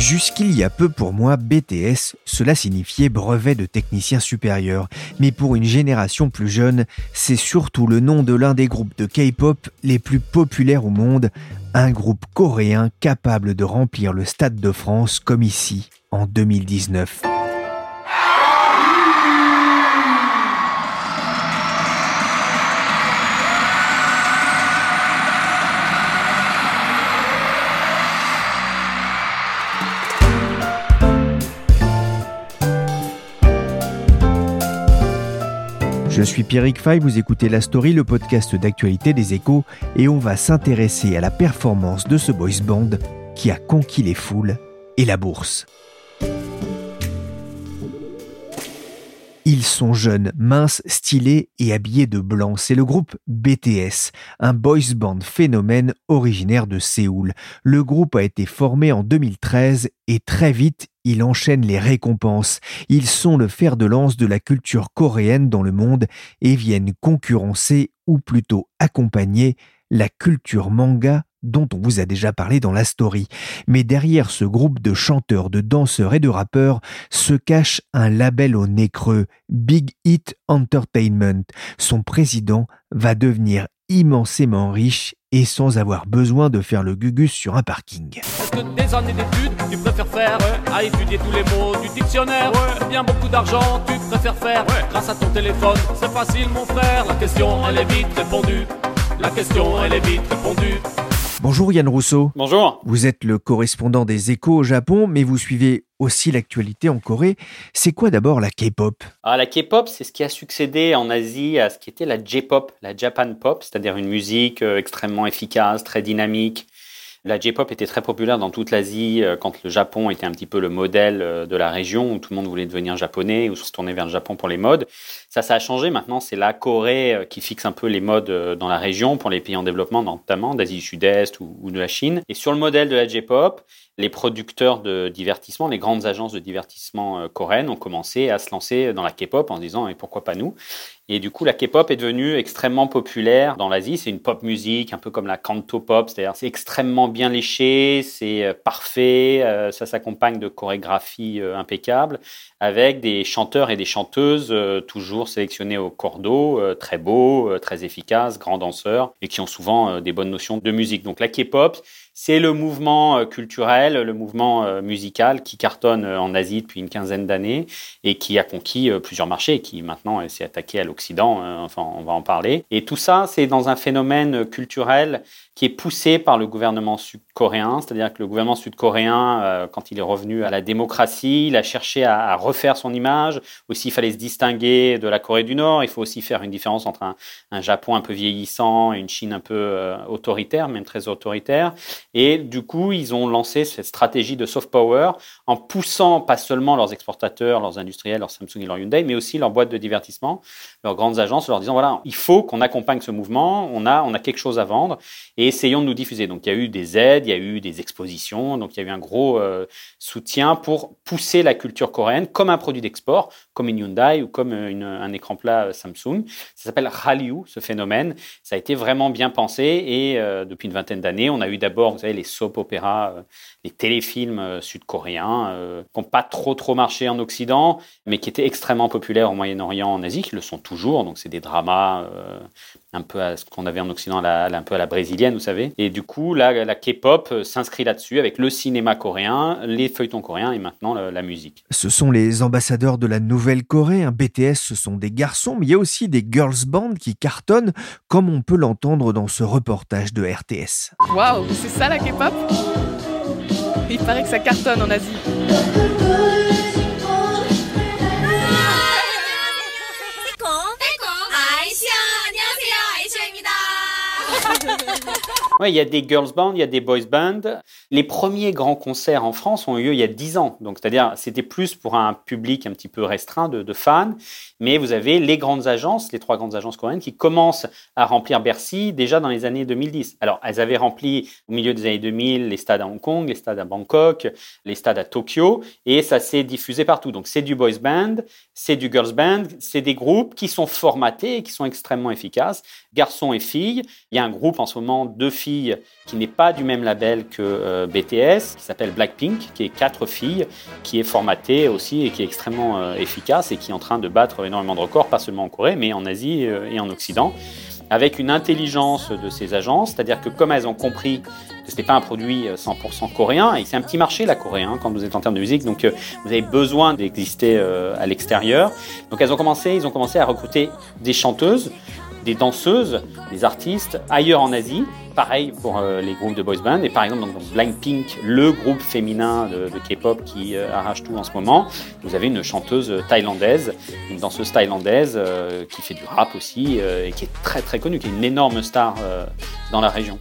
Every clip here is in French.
Jusqu'il y a peu pour moi, BTS, cela signifiait brevet de technicien supérieur. Mais pour une génération plus jeune, c'est surtout le nom de l'un des groupes de K-pop les plus populaires au monde, un groupe coréen capable de remplir le Stade de France comme ici en 2019. Je suis Pierrick Fay, vous écoutez La Story, le podcast d'actualité des échos, et on va s'intéresser à la performance de ce boys band qui a conquis les foules et la bourse. Ils sont jeunes, minces, stylés et habillés de blanc. C'est le groupe BTS, un boys band phénomène originaire de Séoul. Le groupe a été formé en 2013 et très vite, il enchaîne les récompenses. Ils sont le fer de lance de la culture coréenne dans le monde et viennent concurrencer, ou plutôt accompagner, la culture manga dont on vous a déjà parlé dans la story. Mais derrière ce groupe de chanteurs, de danseurs et de rappeurs se cache un label au nez creux, Big Hit Entertainment. Son président va devenir immensément riche et sans avoir besoin de faire le gugus sur un parking. Est-ce que des années d'études, tu préfères faire à étudier tous les mots du dictionnaire Bien beaucoup d'argent, tu préfères faire grâce à ton téléphone C'est facile mon frère, la question elle est vite répondue. La question elle est vite répondue. Bonjour Yann Rousseau. Bonjour. Vous êtes le correspondant des échos au Japon, mais vous suivez aussi l'actualité en Corée. C'est quoi d'abord la K-pop? Ah, La K-pop, c'est ce qui a succédé en Asie à ce qui était la J-pop, la Japan pop, c'est-à-dire une musique euh, extrêmement efficace, très dynamique, la J-pop était très populaire dans toute l'Asie euh, quand le Japon était un petit peu le modèle euh, de la région où tout le monde voulait devenir japonais ou se tourner vers le Japon pour les modes. Ça, ça a changé. Maintenant, c'est la Corée qui fixe un peu les modes dans la région pour les pays en développement, notamment d'Asie du Sud-Est ou, de la Chine. Et sur le modèle de la J-pop, les producteurs de divertissement, les grandes agences de divertissement coréennes ont commencé à se lancer dans la K-pop en se disant et pourquoi pas nous? Et du coup, la K-pop est devenue extrêmement populaire dans l'Asie. C'est une pop musique, un peu comme la canto pop, c'est-à-dire c'est extrêmement bien léché, c'est euh, parfait, euh, ça s'accompagne de chorégraphies euh, impeccables, avec des chanteurs et des chanteuses toujours sélectionnés au cordeau, très beaux, très efficaces, grands danseurs, et qui ont souvent des bonnes notions de musique. Donc la K-pop, c'est le mouvement euh, culturel, le mouvement euh, musical qui cartonne euh, en Asie depuis une quinzaine d'années et qui a conquis plusieurs marchés, et qui maintenant s'est attaqué à l'Occident, enfin on va en parler. Et tout ça, c'est dans un phénomène culturel qui est poussé par le gouvernement sud-coréen, c'est-à-dire que le gouvernement sud-coréen, euh, quand il est revenu à la démocratie, il a cherché à, refaire son image. Aussi, il fallait se distinguer de la Corée du Nord. Il faut aussi faire une différence entre un, Japon un peu vieillissant et une Chine un peu euh, autoritaire, même très autoritaire. Et du coup, ils ont lancé cette stratégie de soft power en poussant pas seulement leurs exportateurs, leurs industriels, leurs Samsung et leurs Hyundai, mais aussi leurs boîtes de divertissement, leurs grandes agences, leur disant voilà, il faut qu'on accompagne ce mouvement. On a, on a quelque chose à vendre. Essayons de nous diffuser. Donc il y a eu des aides, il y a eu des expositions, donc il y a eu un gros euh, soutien pour pousser la culture coréenne comme un produit d'export, comme une Hyundai ou comme euh, un écran plat euh, Samsung. Ça s'appelle Hallyu, ce phénomène. Ça a été vraiment bien pensé et depuis une vingtaine d'années, on a eu d'abord, vous savez, les soap opéras, les téléfilms sud-coréens qui n'ont pas trop trop marché en Occident, mais qui étaient extrêmement populaires au Moyen-Orient, en Asie, qui le sont toujours. Donc c'est des dramas un peu à ce qu'on avait en Occident, un peu à la brésilienne, vous savez. Et du coup, là, la K-pop euh, s'inscrit là-dessus avec le cinéma coréen, les feuilletons coréens et maintenant la, musique. Ce sont les ambassadeurs de la Nouvelle-Corée. Un BTS, ce sont des garçons, mais il y a aussi des girls bands qui cartonnent, comme on peut l'entendre dans ce reportage de RTS. Waouh, c'est ça la K-pop? Il paraît que ça cartonne en Asie. Oui, il y a des girls bands, il y a des boys bands. Les premiers grands concerts en France ont eu lieu il y a 10 ans. Donc, c'est-à-dire, c'était plus pour un public un petit peu restreint de, de, fans. Mais vous avez les grandes agences, les trois grandes agences coréennes, qui commencent à remplir Bercy déjà dans les années 2010. Alors, elles avaient rempli au milieu des années 2000 les stades à Hong Kong, les stades à Bangkok, les stades à Tokyo, et ça s'est diffusé partout. Donc, c'est du boys band, c'est du girls band, c'est des groupes qui sont formatés et qui sont extrêmement efficaces, garçons et filles. Il y a un groupe en ce moment de filles qui n'est pas du même label que euh, BTS, qui s'appelle Blackpink, qui est quatre filles, qui est formaté aussi et qui est extrêmement euh, efficace et qui est en train de battre énormément de records, pas seulement en Corée, mais en Asie euh, et en Occident avec une intelligence de ces agences, c'est-à-dire que comme elles ont compris que ce n'était pas un produit 100% coréen, et c'est un petit marché la Corée hein, quand vous êtes en termes de musique, donc vous avez besoin d'exister à l'extérieur. Donc elles ont commencé, ils ont commencé à recruter des chanteuses, des danseuses, des artistes ailleurs en Asie, Pareil pour euh, les groupes de boys band. Et par exemple, donc, Blackpink, le groupe féminin de, K-pop qui euh, arrache tout en ce moment, vous avez une chanteuse thaïlandaise, une danseuse thaïlandaise euh, qui fait du rap aussi et qui est très très connue, qui est une énorme star dans la région.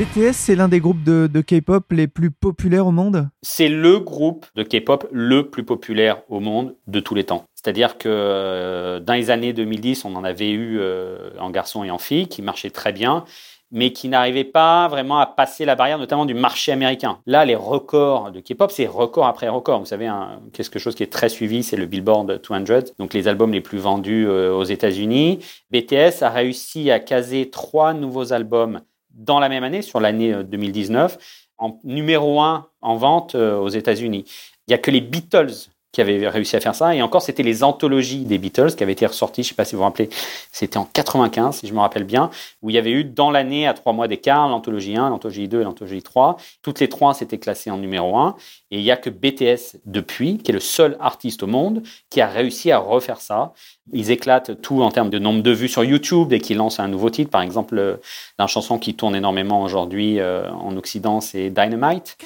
BTS, c'est l'un des groupes de, K-pop les plus populaires au monde? C'est le groupe de K-pop le plus populaire au monde de tous les temps. C'est-à-dire que euh, dans les années 2010, on en avait eu euh, en garçon et en fille qui marchaient très bien mais qui n'arrivaient pas vraiment à passer la barrière, notamment du marché américain. Là, les records de K-pop, c'est record après record. Vous savez, quelque chose qui est très suivi, c'est le Billboard 200, donc les albums les plus vendus euh, aux États-Unis. BTS a réussi à caser trois nouveaux albums dans la même année, sur l'année 2019, euh, en numéro un en vente euh, aux États-Unis. Il n'y a que les Beatles qui avaient réussi à faire ça. Et encore, c'était les anthologies des Beatles qui avaient été ressorties, je ne sais pas si vous vous rappelez, c'était en 95, si je me rappelle bien, où il y avait eu dans l'année, à trois mois d'écart, l'anthologie 1, l'anthologie 2 et l'anthologie 3. Toutes les trois s'étaient classées en numéro 1. Et il n'y a que BTS depuis, qui est le seul artiste au monde, qui a réussi à refaire ça. Ils éclatent tout en termes de nombre de vues sur YouTube dès qu'ils lancent un nouveau titre. Par exemple, euh, la chanson qui tourne énormément aujourd'hui euh, en Occident, c'est Dynamite.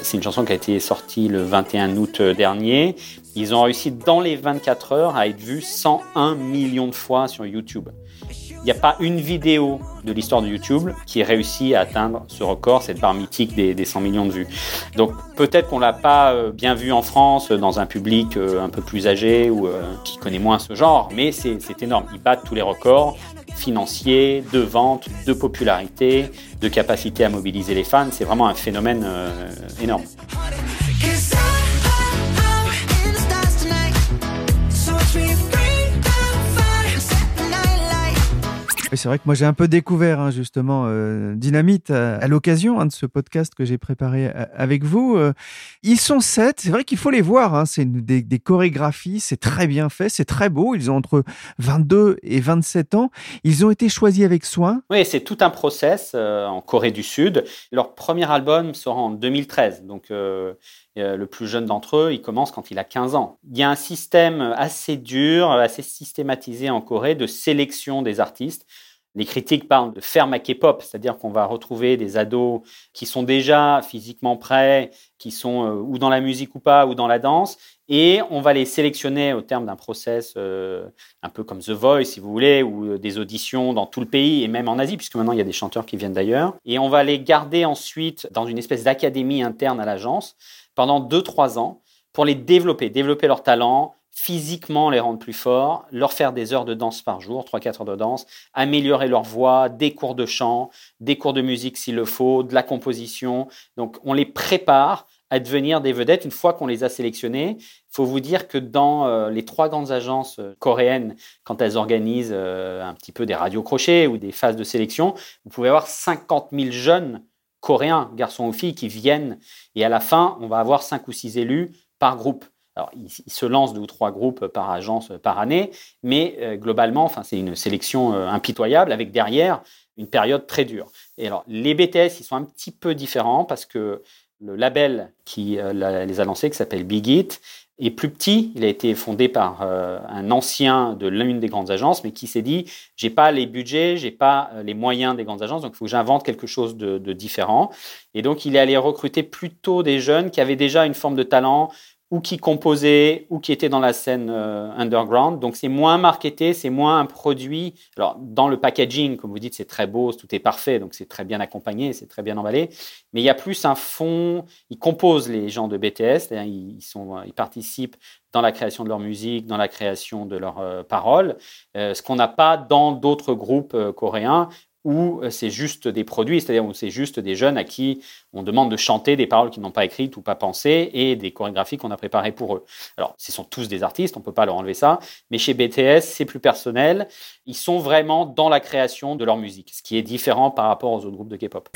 C'est une chanson qui a été sortie le 21 août euh, dernier. Ils ont réussi dans les 24 heures à être vus 101 millions de fois sur YouTube. Il n'y a pas une vidéo de l'histoire de YouTube qui ait réussi à atteindre ce record, cette barre mythique des, 100 millions de vues. Donc peut-être qu'on l'a pas euh, bien vu en France dans un public euh, un peu plus âgé ou euh, qui connaît moins ce genre, mais c'est énorme. Ils battent tous les records financiers, de vente, de popularité, de capacité à mobiliser les fans. C'est vraiment un phénomène énorme. C'est vrai que moi j'ai un peu découvert hein, justement euh, Dynamite à, l'occasion hein, de ce podcast que j'ai préparé euh, avec vous. Euh, ils sont sept, c'est vrai qu'il faut les voir. Hein, c'est des, chorégraphies, c'est très bien fait, c'est très beau. Ils ont entre 22 et 27 ans. Ils ont été choisis avec soin. Oui, c'est tout un process en Corée du Sud. Leur premier album sera en 2013, donc. Le plus jeune d'entre eux, il commence quand il a 15 ans. Il y a un système assez dur, assez systématisé en Corée de sélection des artistes. Les critiques parlent de ferme à K-pop, c'est-à-dire qu'on va retrouver des ados qui sont déjà physiquement prêts, qui sont euh, ou dans la musique ou pas, ou dans la danse, et on va les sélectionner au terme d'un process euh, un peu comme The Voice, si vous voulez, ou euh, des auditions dans tout le pays, et même en Asie, puisque maintenant il y a des chanteurs qui viennent d'ailleurs. Et on va les garder ensuite dans une espèce d'académie interne à l'agence pendant 2-3 ans pour les développer, développer leur talent, physiquement les rendre plus forts, leur faire des heures de danse par jour, 3-4 heures de danse, améliorer leur voix, des cours de chant, des cours de musique s'il le faut, de la composition. Donc on les prépare à devenir des vedettes une fois qu'on les a sélectionnés. Il faut vous dire que dans euh, les trois grandes agences euh, coréennes, quand elles organisent euh, un petit peu des radios crochets ou des phases de sélection, vous pouvez avoir 50 000 jeunes coréens, garçons ou filles, qui viennent. Et à la fin, on va avoir 5 ou 6 élus par groupe. Alors, il, se lance deux ou trois groupes par agence par année, mais euh, globalement, c'est une sélection euh, impitoyable avec derrière une période très dure. Et alors, les BTS, ils sont un petit peu différents parce que le label qui euh, les a lancés, qui s'appelle Big It, est plus petit. Il a été fondé par euh, un ancien de l'une des grandes agences, mais qui s'est dit j'ai pas les budgets, j'ai pas euh, les moyens des grandes agences, donc il faut que j'invente quelque chose de, de, différent. Et donc il est allé recruter plutôt des jeunes qui avaient déjà une forme de talent, ou qui composaient, ou qui étaient dans la scène euh, underground. Donc c'est moins marketé, c'est moins un produit. Alors dans le packaging, comme vous dites, c'est très beau, tout est parfait, donc c'est très bien accompagné, c'est très bien emballé. Mais il y a plus un fond. Ils composent les gens de BTS, ils, sont, ils participent dans la création de leur musique, dans la création de leurs euh, paroles, euh, ce qu'on n'a pas dans d'autres groupes coréens où euh, c'est juste des produits, c'est-à-dire où c'est juste des jeunes à qui on demande de chanter des paroles qu'ils n'ont pas écrites ou pas pensées et des chorégraphies qu'on a préparées pour eux. Alors, ce sont tous des artistes, on ne peut pas leur enlever ça, mais chez BTS, c'est plus personnel. Ils sont vraiment dans la création de leur musique, ce qui est différent par rapport aux autres groupes de K-pop.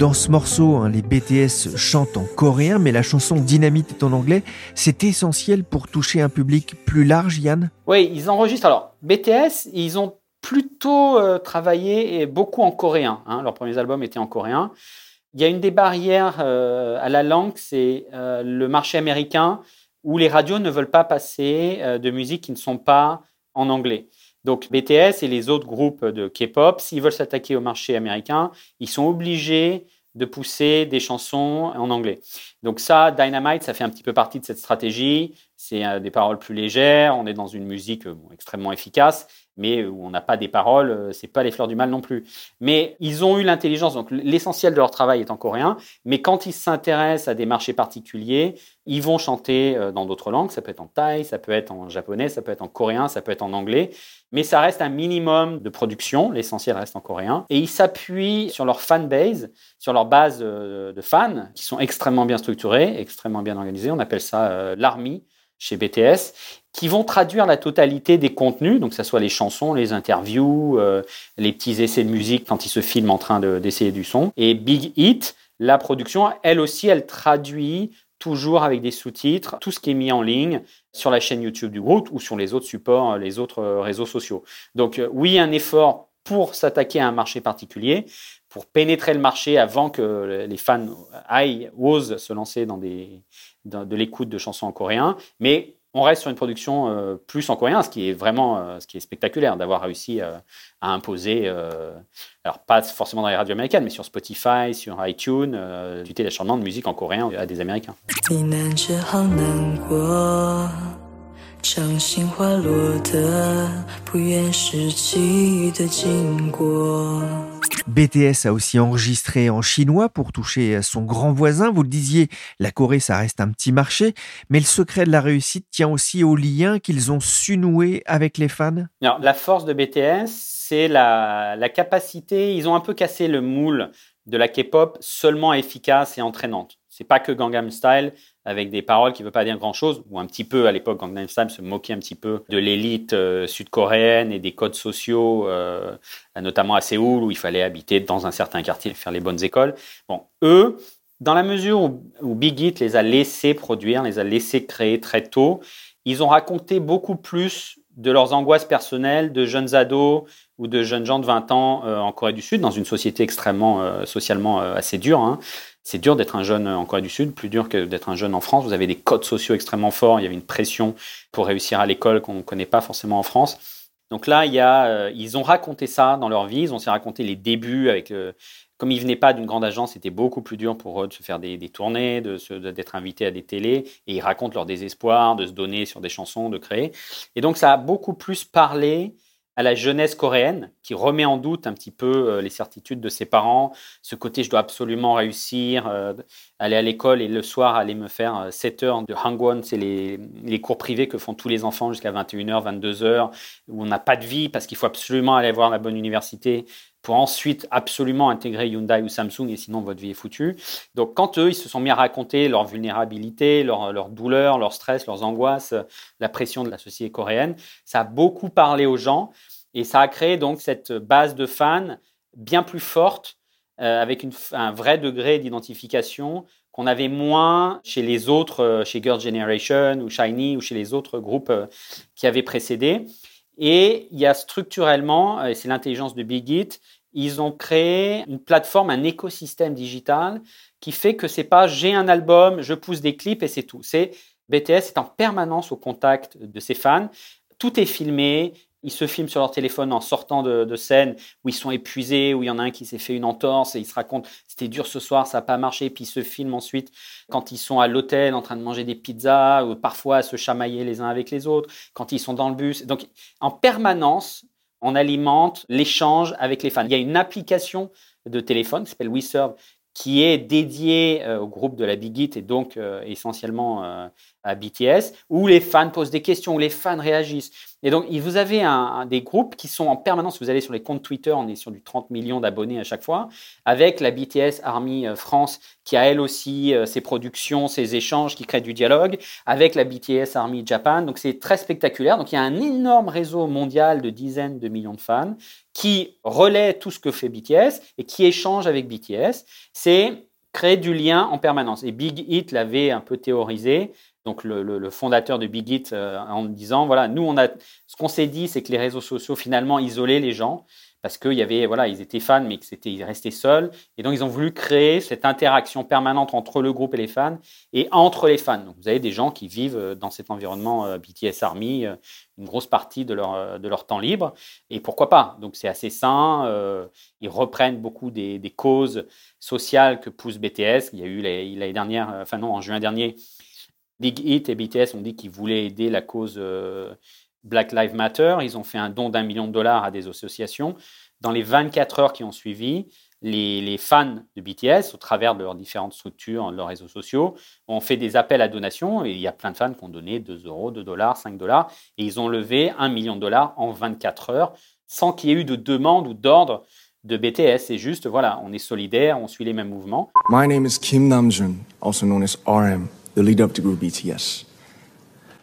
Dans ce morceau, hein, les BTS chantent en coréen, mais la chanson Dynamite est en anglais. C'est essentiel pour toucher un public plus large, Yann Oui, ils enregistrent. Alors, BTS, ils ont plutôt euh, travaillé et beaucoup en coréen. Hein. Leurs premiers albums étaient en coréen. Il y a une des barrières euh, à la langue, c'est euh, le marché américain où les radios ne veulent pas passer de musique qui ne sont pas en anglais. Donc BTS et les autres groupes de K-pop, s'ils veulent s'attaquer au marché américain, ils sont obligés de pousser des chansons en anglais. Donc ça, Dynamite, ça fait un petit peu partie de cette stratégie. C'est euh, des paroles plus légères, on est dans une musique euh, extrêmement efficace, mais où on n'a pas des paroles, euh, c'est pas les fleurs du mal non plus. Mais ils ont eu l'intelligence, donc l'essentiel de leur travail est en coréen, mais quand ils s'intéressent à des marchés particuliers, ils vont chanter dans d'autres langues, ça peut être en thaï, ça peut être en japonais, ça peut être en coréen, ça peut être en anglais, mais ça reste un minimum de production, l'essentiel reste en coréen, et ils s'appuient sur leur fanbase, sur leur base de fans, qui sont extrêmement bien structurés, extrêmement bien organisés, on appelle ça l'armée chez BTS, qui vont traduire la totalité des contenus, donc que ce soit les chansons, les interviews, euh, les petits essais de musique quand ils se filment en train d'essayer du son. Et Big Hit, la production, elle aussi, elle traduit toujours avec des sous-titres, tout ce qui est mis en ligne sur la chaîne YouTube du groupe ou sur les autres supports, les autres euh, réseaux sociaux. Donc euh, oui, un effort pour s'attaquer à un marché particulier, pour pénétrer le marché avant que les fans aillent, osent se lancer dans des, de, l'écoute de chansons en coréen, mais on reste sur une production euh, plus en coréen, ce qui est vraiment euh, ce qui est spectaculaire d'avoir réussi euh, à imposer, alors pas forcément dans les radios américaines, mais sur Spotify, sur iTunes, du téléchargement de musique en coréen à des Américains. BTS a aussi enregistré en chinois pour toucher son grand voisin. Vous le disiez, la Corée, ça reste un petit marché, mais le secret de la réussite tient aussi au lien qu'ils ont su nouer avec les fans. la force de BTS, c'est la, la capacité, ils ont un peu cassé le moule de la K-pop seulement efficace et entraînante. C'est pas que Gangnam Style avec des paroles qui ne veulent pas dire grand-chose, ou un petit peu à l'époque, Gangnam Style se moquait un petit peu de l'élite euh, sud-coréenne et des codes sociaux, euh, notamment à Séoul, où il fallait habiter dans un certain quartier, faire les bonnes écoles. Bon, eux, dans la mesure où, Big Hit les a laissés produire, les a laissés créer très tôt, ils ont raconté beaucoup plus de leurs angoisses personnelles de jeunes ados ou de jeunes gens de 20 ans euh, en Corée du Sud, dans une société extrêmement socialement assez dure. Hein. C'est dur d'être un jeune en Corée du Sud, plus dur que d'être un jeune en France. Vous avez des codes sociaux extrêmement forts. Il y avait une pression pour réussir à l'école qu'on ne connaît pas forcément en France. Donc là, il y a, ils ont raconté ça dans leur vie. Ils ont aussi raconté les débuts avec comme ils venaient pas d'une grande agence, c'était beaucoup plus dur pour eux de se faire des, tournées, d'être invités à des télés. Et ils racontent leur désespoir de se donner sur des chansons, de créer. Et donc ça a beaucoup plus parlé à la jeunesse coréenne qui remet en doute un petit peu euh, les certitudes de ses parents, ce côté je dois absolument réussir, euh, aller à l'école et le soir aller me faire 7 euh, heures de hangwon, c'est les, les, cours privés que font tous les enfants jusqu'à 21h, 22h, où on n'a pas de vie parce qu'il faut absolument aller voir la bonne université pour ensuite absolument intégrer Hyundai ou Samsung et sinon votre vie est foutue. Donc quand eux, ils se sont mis à raconter leur vulnérabilité, leur, leur douleur, leur stress, leurs angoisses, la pression de la société coréenne, ça a beaucoup parlé aux gens et ça a créé donc cette base de fans bien plus forte euh, avec un vrai degré d'identification qu'on avait moins chez les autres, euh, chez Girls' Generation ou Shiny ou chez les autres groupes euh, qui avaient précédé. Et il y a structurellement, et c'est l'intelligence de Big Hit, ils ont créé une plateforme, un écosystème digital qui fait que c'est pas j'ai un album, je pousse des clips et c'est tout. C'est BTS est en permanence au contact de ses fans. Tout est filmé. Ils se filment sur leur téléphone en sortant de, scène où ils sont épuisés, où il y en a un qui s'est fait une entorse et ils se racontent c'était dur ce soir, ça n'a pas marché. Puis ils se filment ensuite quand ils sont à l'hôtel en train de manger des pizzas ou parfois à se chamailler les uns avec les autres, quand ils sont dans le bus. Donc en permanence, on alimente l'échange avec les fans. Il y a une application de téléphone qui s'appelle WeServe qui est dédiée euh, au groupe de la Big Hit et donc euh, essentiellement euh, à BTS, où les fans posent des questions, où les fans réagissent. Et donc, vous avez des groupes qui sont en permanence, vous allez sur les comptes Twitter, on est sur du 30 millions d'abonnés à chaque fois, avec la BTS Army euh, France, qui a elle aussi euh, ses productions, ses échanges, qui créent du dialogue, avec la BTS Army Japan. Donc, c'est très spectaculaire. Donc, il y a un énorme réseau mondial de dizaines de millions de fans qui relaie tout ce que fait BTS et qui échange avec BTS. C'est créer du lien en permanence. Et Big Hit l'avait un peu théorisé donc le, fondateur de Big Hit, euh, en disant voilà, nous on a ce qu'on s'est dit, c'est que les réseaux sociaux finalement isolaient les gens parce qu'il y avait voilà, ils étaient fans mais que c'était ils restaient seuls et donc ils ont voulu créer cette interaction permanente entre le groupe et les fans et entre les fans. Donc vous avez des gens qui vivent euh, dans cet environnement euh, BTS Army une grosse partie de leur de leur temps libre et pourquoi pas? Donc c'est assez sain. ils reprennent beaucoup des, des, causes sociales que pousse BTS. Il y a eu l'année dernière, enfin non, en juin dernier Big Hit et BTS ont dit qu'ils voulaient aider la cause euh, Black Lives Matter. Ils ont fait un don d'un million de dollars à des associations. Dans les 24 heures qui ont suivi, les, fans de BTS, au travers de leurs différentes structures, de leurs réseaux sociaux, ont fait des appels à donation. Et il y a plein de fans qui ont donné 2 euros, 2 dollars, 5 dollars. Et ils ont levé un million de dollars en 24 heures sans qu'il y ait eu de demande ou d'ordre de BTS. C'est juste, voilà, on est solidaires, on suit les mêmes mouvements. My name is Kim Namjoon, also known as RM the lead up to group BTS.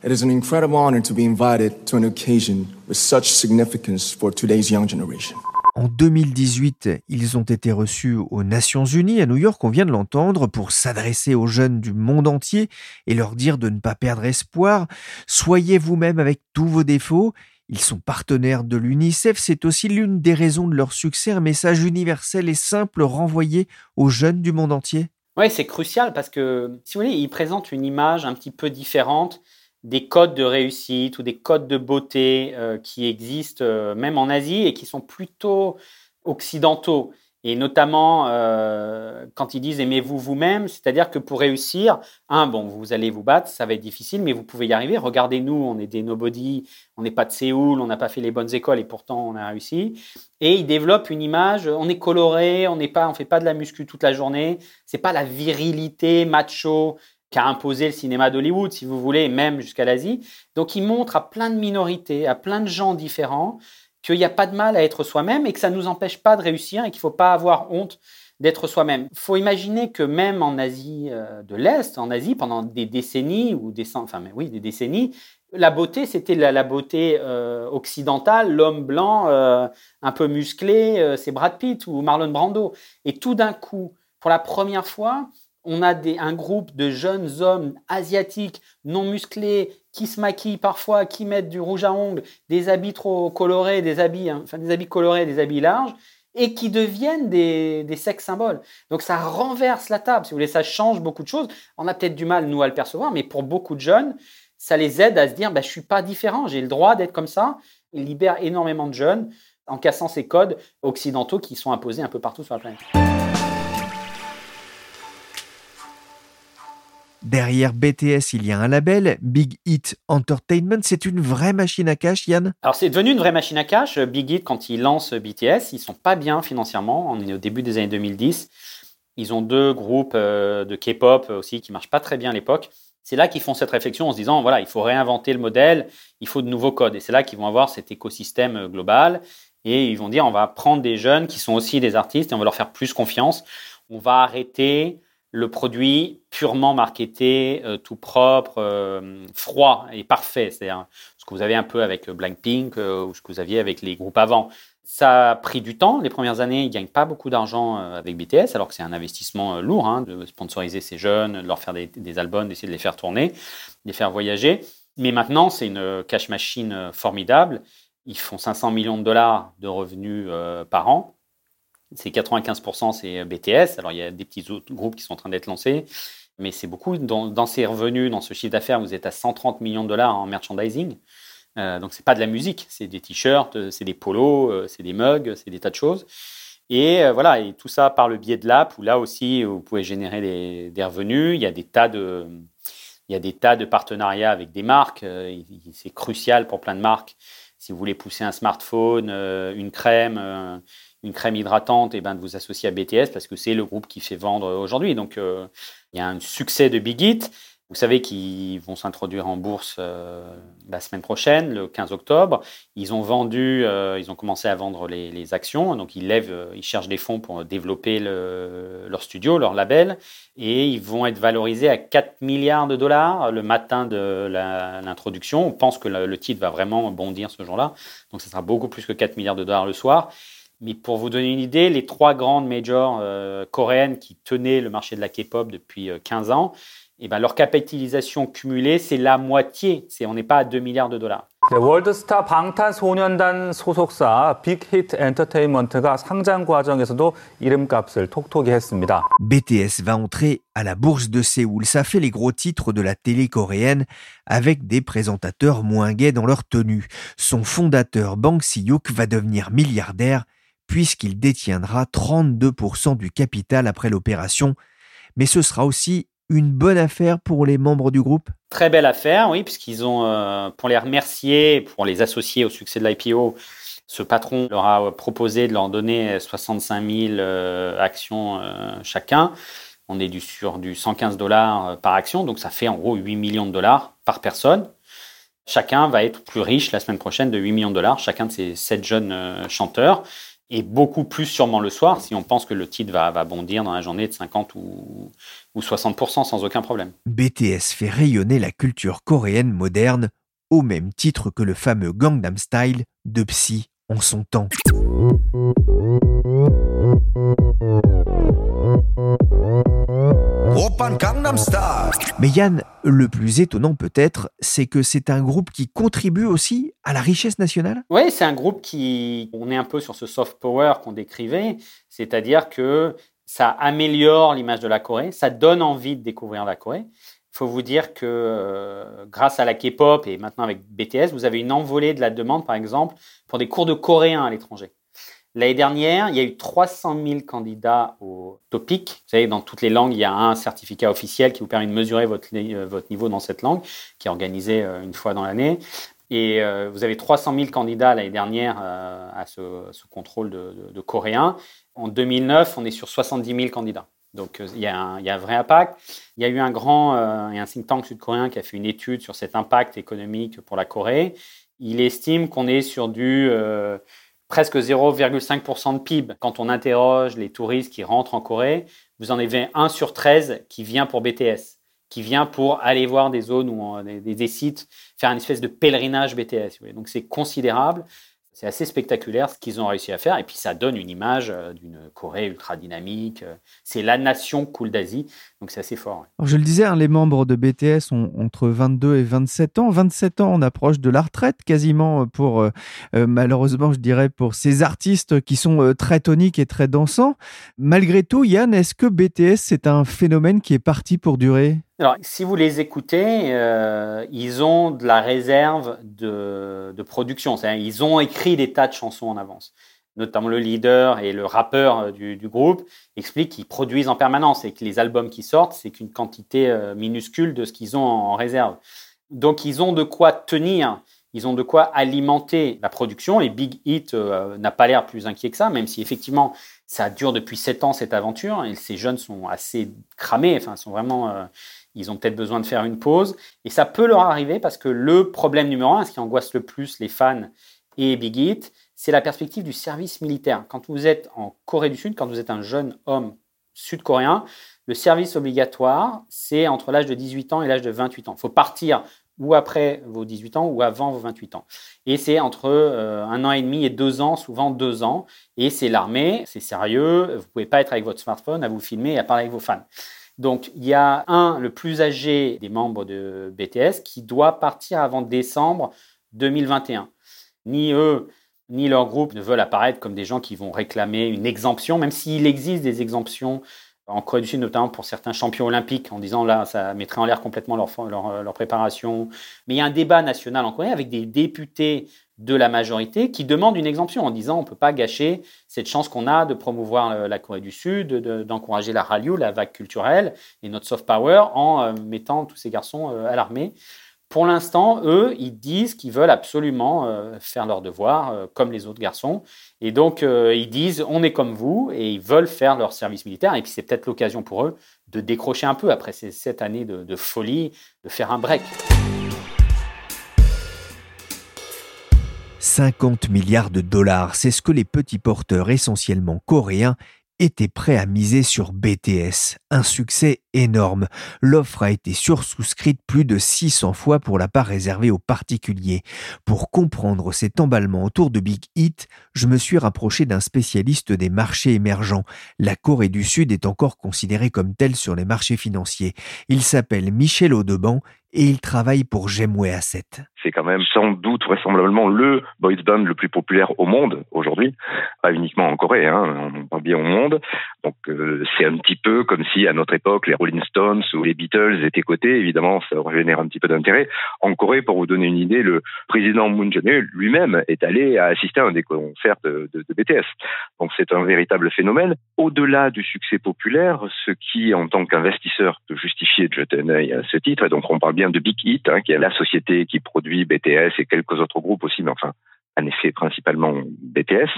It is an incredible honor to be invited to an occasion with such significance for today's young generation. En 2018, ils ont été reçus aux Nations Unies à New York, on vient de l'entendre, pour s'adresser aux jeunes du monde entier et leur dire de ne pas perdre espoir. Soyez vous-même avec tous vos défauts. Ils sont partenaires de l'UNICEF, c'est aussi l'une des raisons de leur succès, un message universel et simple renvoyé aux jeunes du monde entier. Oui, c'est crucial parce que, si vous voulez, il présente une image un petit peu différente des codes de réussite ou des codes de beauté euh, qui existent euh, même en Asie et qui sont plutôt occidentaux. Et notamment, euh, quand ils disent aimez-vous vous-même, c'est-à-dire que pour réussir, un, bon, vous allez vous battre, ça va être difficile, mais vous pouvez y arriver. Regardez-nous, on est des nobody, on n'est pas de Séoul, on n'a pas fait les bonnes écoles et pourtant on a réussi. Et ils développent une image, on est coloré, on n'est pas, on fait pas de la muscu toute la journée. C'est pas la virilité macho qu'a imposé le cinéma d'Hollywood, si vous voulez, même jusqu'à l'Asie. Donc ils montrent à plein de minorités, à plein de gens différents, qu'il n'y a pas de mal à être soi-même et que ça ne nous empêche pas de réussir et qu'il ne faut pas avoir honte d'être soi-même. Il faut imaginer que même en Asie euh, de l'Est, en Asie, pendant des décennies, ou des, enfin, oui, des décennies, la beauté, c'était la, beauté euh, occidentale, l'homme blanc euh, un peu musclé, c'est Brad Pitt ou Marlon Brando. Et tout d'un coup, pour la première fois, on a un groupe de jeunes hommes asiatiques non musclés qui se maquillent parfois, qui mettent du rouge à ongles, des habits trop colorés, des habits, hein, enfin des habits colorés, des habits larges, et qui deviennent des, des sex symboles. Donc ça renverse la table, si vous voulez, ça change beaucoup de choses. On a peut-être du mal, nous, à le percevoir, mais pour beaucoup de jeunes, ça les aide à se dire, bah, je suis pas différent, j'ai le droit d'être comme ça. Il libère énormément de jeunes en cassant ces codes occidentaux qui sont imposés un peu partout sur la planète. Derrière BTS, il y a un label, Big Hit Entertainment. C'est une vraie machine à cash, Yann? Alors, c'est devenu une vraie machine à cash. Big Hit, quand ils lancent BTS, ils sont pas bien financièrement. On est au début des années 2010. Ils ont deux groupes euh, de K-pop aussi qui marchent pas très bien à l'époque. C'est là qu'ils font cette réflexion en se disant, voilà, il faut réinventer le modèle, il faut de nouveaux codes. Et c'est là qu'ils vont avoir cet écosystème euh, global. Et ils vont dire, on va prendre des jeunes qui sont aussi des artistes et on va leur faire plus confiance. On va arrêter le produit purement marketé, euh, tout propre, euh, froid et parfait. C'est-à-dire ce que vous avez un peu avec Blackpink euh, ou ce que vous aviez avec les groupes avant. Ça a pris du temps. Les premières années, ils ne gagnent pas beaucoup d'argent avec BTS, alors que c'est un investissement lourd hein, de sponsoriser ces jeunes, de leur faire des, des albums, d'essayer de les faire tourner, de les faire voyager. Mais maintenant, c'est une cash machine formidable. Ils font 500 millions de dollars de revenus par an. C'est 95%, c'est BTS. Alors, il y a des petits autres groupes qui sont en train d'être lancés, mais c'est beaucoup. Dans, ces revenus, dans ce chiffre d'affaires, vous êtes à 130 millions de dollars en merchandising. Euh, donc, c'est pas de la musique, c'est des t-shirts, euh, c'est des polos, euh, c'est des mugs, c'est des tas de choses. Et euh, voilà, et tout ça par le biais de l'app, où là aussi, vous pouvez générer des, des, revenus. Il y a des tas de, il y a des tas de partenariats avec des marques. c'est crucial pour plein de marques. Si vous voulez pousser un smartphone, une crème, une crème hydratante, et eh ben, de vous associer à BTS parce que c'est le groupe qui fait vendre aujourd'hui. Donc, euh, il y a un succès de Big Hit. Vous savez qu'ils vont s'introduire en bourse euh, la semaine prochaine, le 15 octobre. Ils ont vendu, euh, ils ont commencé à vendre les, actions, donc ils lèvent, ils cherchent des fonds pour développer leur studio, leur label, et ils vont être valorisés à 4 milliards de dollars le matin de l'introduction. On pense que le, le titre va vraiment bondir ce jour-là, donc ce sera beaucoup plus que 4 milliards de dollars le soir. Mais pour vous donner une idée, les trois grandes majors euh, coréennes qui tenaient le marché de la K-pop depuis 15 euh, ans, eh ben, leur capitalisation cumulée, c'est la moitié. C'est, on n'est pas à 2 milliards de dollars. 월드스타 방탄소년단 소속사 빅히트 엔터테인먼트가 상장 과정에서도 이름값을 톡톡히 했습니다. BTS va entrer à la bourse de Séoul. Ça fait les gros titres de la télé coréenne avec des présentateurs moins gays dans leur tenue. Son fondateur Bang Si-hyuk va devenir milliardaire puisqu'il détiendra 32% du capital après l'opération. Mais ce sera aussi une bonne affaire pour les membres du groupe Très belle affaire, oui, puisqu'ils ont, euh, pour les remercier, pour les associer au succès de l'IPO, ce patron leur a proposé de leur donner 65 000 euh, actions euh, chacun. On est sur du 115 dollars par action, donc ça fait en gros 8 millions de dollars par personne. Chacun va être plus riche la semaine prochaine de 8 millions de dollars, chacun de ces sept jeunes chanteurs et beaucoup plus sûrement le soir si on pense que le titre va, bondir dans la journée de 50 ou, ou 60% sans aucun problème. BTS fait rayonner la culture coréenne moderne au même titre que le fameux Gangnam Style de Psy en son temps. Mais Yann, le plus étonnant peut-être, c'est que c'est un groupe qui contribue aussi à la richesse nationale? Oui, c'est un groupe qui, on est un peu sur ce soft power qu'on décrivait, c'est-à-dire que ça améliore l'image de la Corée, ça donne envie de découvrir la Corée. Il faut vous dire que euh, grâce à la K-pop et maintenant avec BTS, vous avez une envolée de la demande, par exemple, pour des cours de coréen à l'étranger. L'année dernière, il y a eu 300 000 candidats au TOPIC. Vous savez, dans toutes les langues, il y a un certificat officiel qui vous permet de mesurer votre, euh, niveau dans cette langue, qui est organisé euh, une fois dans l'année. Et euh, vous avez 300 000 candidats l'année dernière à ce, contrôle de, coréen. En 2009, on est sur 70 000 candidats. Donc il y, a un, il y, a un, vrai impact. Il y a eu un grand et un think tank sud-coréen qui a fait une étude sur cet impact économique pour la Corée. Il estime qu'on est sur du presque 0,5% de PIB. Quand on interroge les touristes qui rentrent en Corée, vous en avez 1 sur 13 qui vient pour BTS, qui vient pour aller voir des zones ou des, des, sites, faire une espèce de pèlerinage BTS. Donc c'est considérable. C'est assez spectaculaire ce qu'ils ont réussi à faire. Et puis ça donne une image euh, d'une Corée ultra dynamique. Euh, c'est la nation cool d'Asie. Donc c'est assez fort. je le disais, hein, les membres de BTS ont entre 22 et 27 ans. 27 ans, on approche de la retraite quasiment pour, euh, malheureusement, je dirais, pour ces artistes qui sont très toniques et très dansants. Malgré tout, Yann, est-ce que BTS, c'est un phénomène qui est parti pour durer? Alors, si vous les écoutez, euh, ils ont de la réserve de, de production. Ils ont écrit des tas de chansons en avance. Notamment le leader et le rappeur euh, du, groupe expliquent qu'ils produisent en permanence et que les albums qui sortent, c'est qu'une quantité euh, minuscule de ce qu'ils ont en réserve. Donc, ils ont de quoi tenir. Ils ont de quoi alimenter la production et Big Hit n'a pas l'air plus inquiet que ça, même si effectivement ça dure depuis sept ans cette aventure et ces jeunes sont assez cramés, enfin sont vraiment ils ont peut-être besoin de faire une pause. Et ça peut leur arriver parce que le problème numéro un, ce qui angoisse le plus les fans et Big Hit, c'est la perspective du service militaire. Quand vous êtes en Corée du Sud, quand vous êtes un jeune homme sud-coréen, le service obligatoire, c'est entre l'âge de 18 ans et l'âge de 28 ans. Il faut partir ou après vos 18 ans ou avant vos 28 ans. Et c'est entre euh, un an et demi et deux ans, souvent deux ans. Et c'est l'armée, c'est sérieux, vous pouvez pas être avec votre smartphone à vous filmer et à parler avec vos fans. Donc, il y a un, le plus âgé des membres de BTS, qui doit partir avant décembre 2021. ni eux, ni leur groupe ne veulent apparaître comme des gens qui vont réclamer une exemption, même s'il existe des exemptions en Corée du Sud, notamment pour certains champions olympiques, en disant là, ça mettrait en l'air complètement leur, leur, leur, préparation. Mais il y a un débat national en Corée avec des députés de la majorité qui demandent une exemption en disant on ne peut pas gâcher cette chance qu'on a de promouvoir la Corée du Sud, d'encourager la Hallyu, la vague culturelle et notre soft power en euh, mettant tous ces garçons euh, à l'armée. Pour l'instant, eux, ils disent qu'ils veulent absolument euh, faire leur devoir euh, comme les autres garçons. Et donc, euh, ils disent on est comme vous et ils veulent faire leur service militaire. Et puis, c'est peut-être l'occasion pour eux de décrocher un peu après ces sept années de folie, de faire un break. 50 milliards de dollars, c'est ce que les petits porteurs essentiellement coréens était prêt à miser sur BTS. Un succès énorme. L'offre a été sursouscrite plus de 600 fois pour la part réservée aux particuliers. Pour comprendre cet emballement autour de Big Hit, je me suis rapproché d'un spécialiste des marchés émergents. La Corée du Sud est encore considérée comme telle sur les marchés financiers. Il s'appelle Michel Audeban et il travaille pour Gemway Asset. C'est quand même sans doute vraisemblablement le boys band le plus populaire au monde aujourd'hui, pas uniquement en Corée, hein, on parle bien au monde. Donc euh, c'est un petit peu comme si à notre époque les Rolling Stones ou les Beatles étaient cotés, évidemment ça génère un petit peu d'intérêt. En Corée, pour vous donner une idée, le président Moon Jae-in lui-même est allé assister à un des concerts de, BTS. Donc c'est un véritable phénomène. Au-delà du succès populaire, ce qui en tant qu'investisseur peut justifier de jeter un œil à ce titre, et donc on parle bien de Big Hit, hein, qui est la société qui produit BTS et quelques autres groupes aussi, mais enfin, en effet, principalement BTS.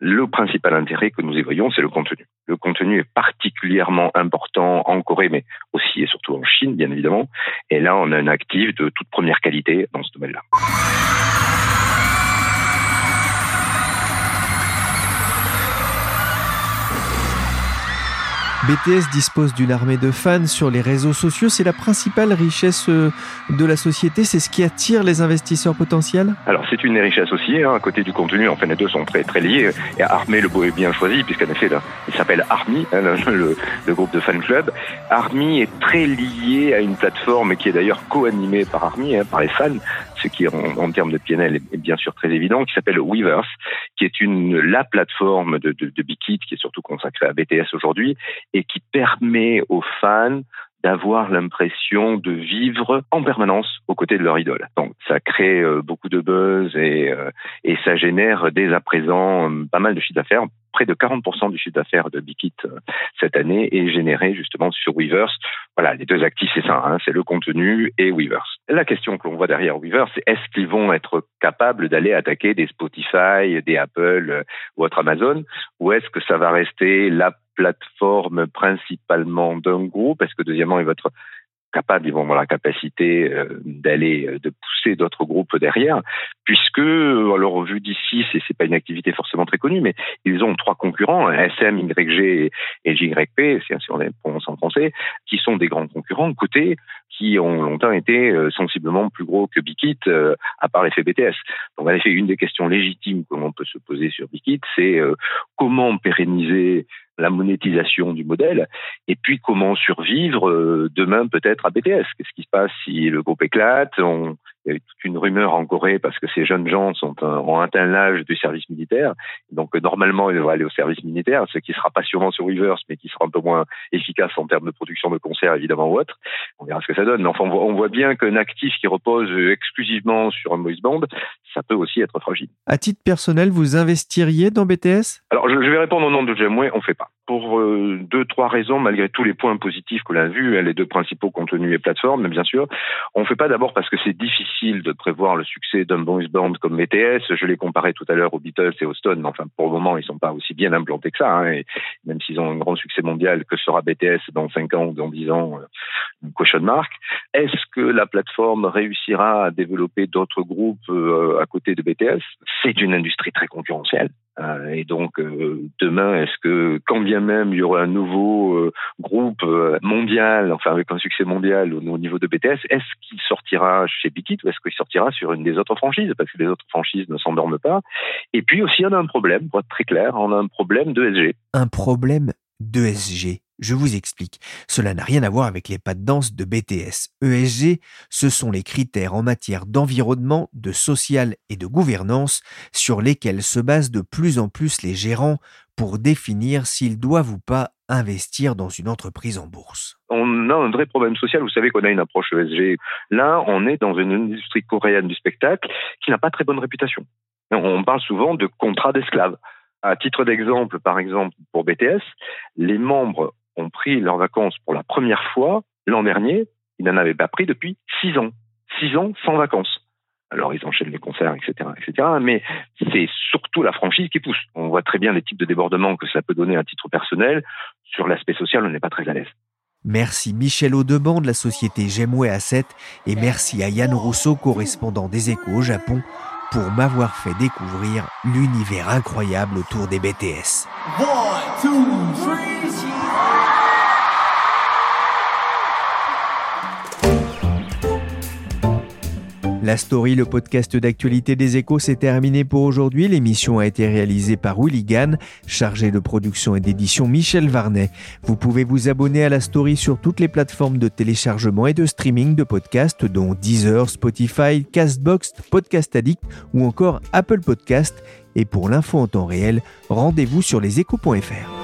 Le principal intérêt que nous y c'est le contenu. Le contenu est particulièrement important en Corée, mais aussi et surtout en Chine, bien évidemment. Et là, on a un actif de toute première qualité dans ce domaine-là. BTS dispose d'une armée de fans sur les réseaux sociaux. C'est la principale richesse euh, de la société. C'est ce qui attire les investisseurs potentiels Alors, c'est une richesse aussi. Hein. À côté du contenu, enfin, les deux sont très, liés. Et Armée, le beau est bien choisi, puisqu'en effet, il s'appelle Army, hein, le, le, groupe de fan club. Army est très lié à une plateforme qui est d'ailleurs co-animée par Army, hein, par les fans, ce qui, en, termes de PNL, est bien sûr très évident, qui s'appelle Weavers, qui est la plateforme de, de, Bikit, qui est surtout consacrée à BTS aujourd'hui, et qui permet aux fans d'avoir l'impression de vivre en permanence aux côtés de leur idole. Donc ça crée euh, beaucoup de buzz et, euh, et ça génère dès à présent euh, pas mal de chiffre d'affaires. Près de 40% du chiffre d'affaires de Bikit cette année est généré justement sur Weavers. Voilà, les deux actifs, c'est ça, hein, c'est le contenu et Weavers. La question que l'on voit derrière Weavers, c'est est-ce qu'ils vont être capables d'aller attaquer des Spotify, des Apple ou autres Amazon, ou est-ce que ça va rester la plateforme principalement d'un groupe? Est-ce que deuxièmement, ils vont être capables, ils vont avoir la capacité euh, d'aller, euh, de pousser d'autres groupes derrière, puisque, alors vu d'ici, c'est, c'est pas une activité forcément très connue, mais ils ont trois concurrents, SM, YG et JYP, si on les prononce en français, qui sont des grands concurrents côté qui ont longtemps été euh, sensiblement plus gros que Bikit, à part l'effet BTS. Donc en effet, une des questions légitimes que l'on peut se poser sur Bikit, c'est comment pérenniser la monétisation du modèle, et puis comment survivre euh, demain peut-être à BTS. Qu'est-ce qui se passe si le groupe éclate? Il y a eu toute une rumeur en Corée parce que ces jeunes gens sont ont atteint l'âge du service militaire, donc normalement ils devraient aller au service militaire, ce qui sera passionnant sur Weavers, mais qui sera un peu moins efficace en termes de production de concerts évidemment ou autre. On verra ce que ça donne. Mais enfin, on voit, on voit bien qu'un actif qui repose exclusivement sur un voice band, ça peut aussi être fragile. À titre personnel, vous investiriez dans BTS Alors je, je vais répondre au nom de Jamway, on fait pas pour euh, deux, trois raisons, malgré tous les points positifs que l'on a vus, hein, les deux principaux contenus et plateformes, bien sûr. On ne fait pas d'abord parce que c'est difficile de prévoir le succès d'un boys band comme BTS. Je l'ai comparé tout à l'heure aux Beatles et aux Stones, enfin, pour le moment, ils sont pas aussi bien implantés que ça. Hein, et même s'ils ont un grand succès mondial, que sera BTS dans cinq ans ou dans dix ans euh, Question mark. Est-ce que la plateforme réussira à développer d'autres groupes euh, à côté de BTS C'est une industrie très concurrentielle. Euh, et donc euh, demain, est-ce que quand bien même il y aura un nouveau euh, groupe mondial, enfin avec un succès mondial au, au niveau de BTS, est-ce qu'il sortira chez Bikit ou est-ce qu'il sortira sur une des autres franchises? Parce que les autres franchises ne s'endorment pas. Et puis aussi, on a un problème, pour être très clair, on a un problème de SG. Un problème d'ESG. Je vous explique. Cela n'a rien à voir avec les pas de danse de BTS. ESG, ce sont les critères en matière d'environnement, de social et de gouvernance sur lesquels se basent de plus en plus les gérants pour définir s'ils doivent ou pas investir dans une entreprise en bourse. On a un vrai problème social. Vous savez qu'on a une approche ESG. Là, on est dans une industrie coréenne du spectacle qui n'a pas très bonne réputation. On parle souvent de contrat d'esclaves. À titre d'exemple, par exemple, pour BTS, les membres ont pris leurs vacances pour la première fois l'an dernier. Ils n'en avaient pas pris depuis six ans. Six ans sans vacances. Alors ils enchaînent les concerts, etc., etc. Mais c'est surtout la franchise qui pousse. On voit très bien les types de débordements que ça peut donner à titre personnel. Sur l'aspect social, on n'est pas très à l'aise. Merci Michel Audeband de la société Gemway Asset et merci à Yann Rousseau, correspondant des Échos au Japon, pour m'avoir fait découvrir l'univers incroyable autour des BTS. La story, le podcast d'actualité des échos, s'est terminé pour aujourd'hui. L'émission a été réalisée par Willy Gann, chargé de production et d'édition Michel Varnet. Vous pouvez vous abonner à la story sur toutes les plateformes de téléchargement et de streaming de podcasts, dont Deezer, Spotify, Castbox, Podcast Addict ou encore Apple Podcast. Et pour l'info en temps réel, rendez-vous sur leséchos.fr.